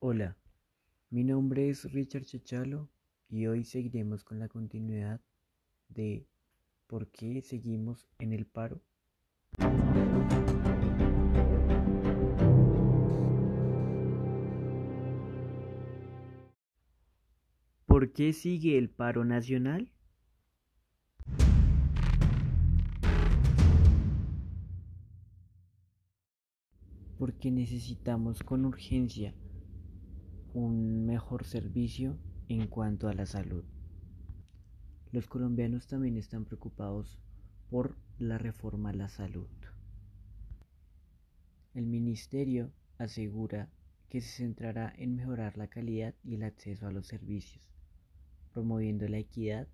Hola, mi nombre es Richard Chachalo y hoy seguiremos con la continuidad de ¿Por qué seguimos en el paro? ¿Por qué sigue el paro nacional? Porque necesitamos con urgencia un mejor servicio en cuanto a la salud. Los colombianos también están preocupados por la reforma a la salud. El ministerio asegura que se centrará en mejorar la calidad y el acceso a los servicios, promoviendo la equidad.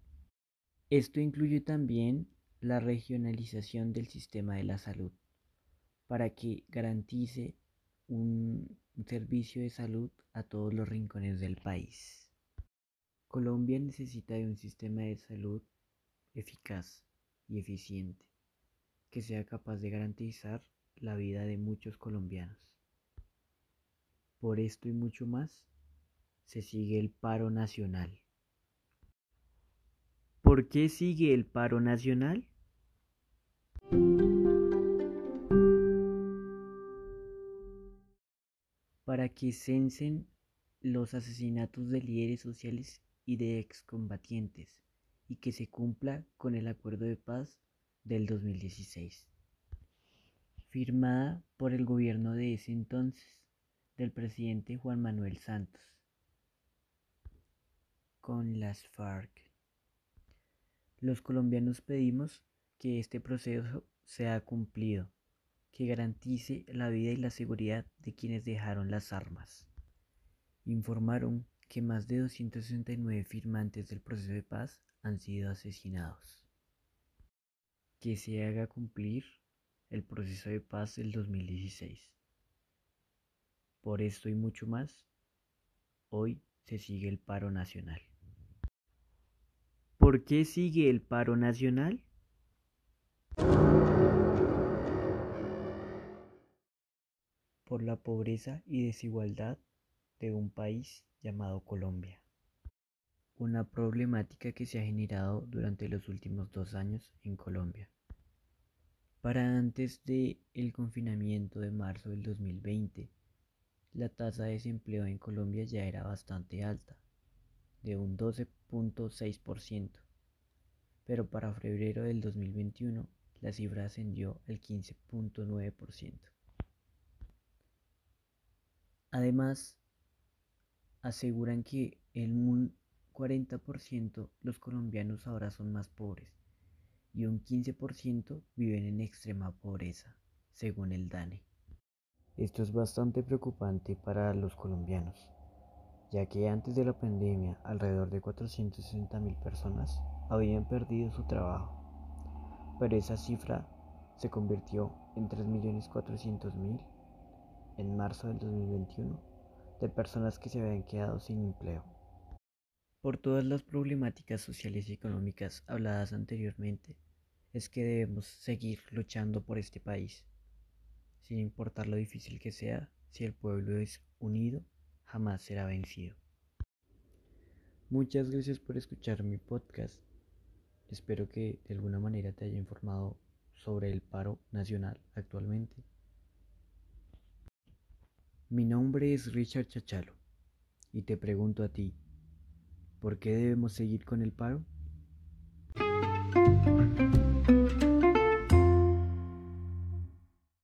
Esto incluye también la regionalización del sistema de la salud para que garantice un servicio de salud a todos los rincones del país. Colombia necesita de un sistema de salud eficaz y eficiente que sea capaz de garantizar la vida de muchos colombianos. Por esto y mucho más, se sigue el paro nacional. ¿Por qué sigue el paro nacional? Para que censen los asesinatos de líderes sociales y de excombatientes y que se cumpla con el acuerdo de paz del 2016, firmada por el gobierno de ese entonces del presidente Juan Manuel Santos con las FARC. Los colombianos pedimos que este proceso sea cumplido, que garantice la vida y la seguridad de quienes dejaron las armas. Informaron que más de 269 firmantes del proceso de paz han sido asesinados. Que se haga cumplir el proceso de paz del 2016. Por esto y mucho más, hoy se sigue el paro nacional. ¿Por qué sigue el paro nacional? Por la pobreza y desigualdad de un país llamado Colombia. Una problemática que se ha generado durante los últimos dos años en Colombia. Para antes del el confinamiento de marzo del 2020, la tasa de desempleo en Colombia ya era bastante alta, de un 12.6%, pero para febrero del 2021 la cifra ascendió al 15.9%. Además, aseguran que en un 40% los colombianos ahora son más pobres y un 15% viven en extrema pobreza, según el DANE. Esto es bastante preocupante para los colombianos, ya que antes de la pandemia alrededor de 460.000 personas habían perdido su trabajo, pero esa cifra se convirtió en 3.400.000 en marzo del 2021 de personas que se habían quedado sin empleo. Por todas las problemáticas sociales y económicas habladas anteriormente, es que debemos seguir luchando por este país sin importar lo difícil que sea, si el pueblo es unido, jamás será vencido. Muchas gracias por escuchar mi podcast. Espero que de alguna manera te haya informado sobre el paro nacional actualmente. Mi nombre es Richard Chachalo y te pregunto a ti, ¿por qué debemos seguir con el paro?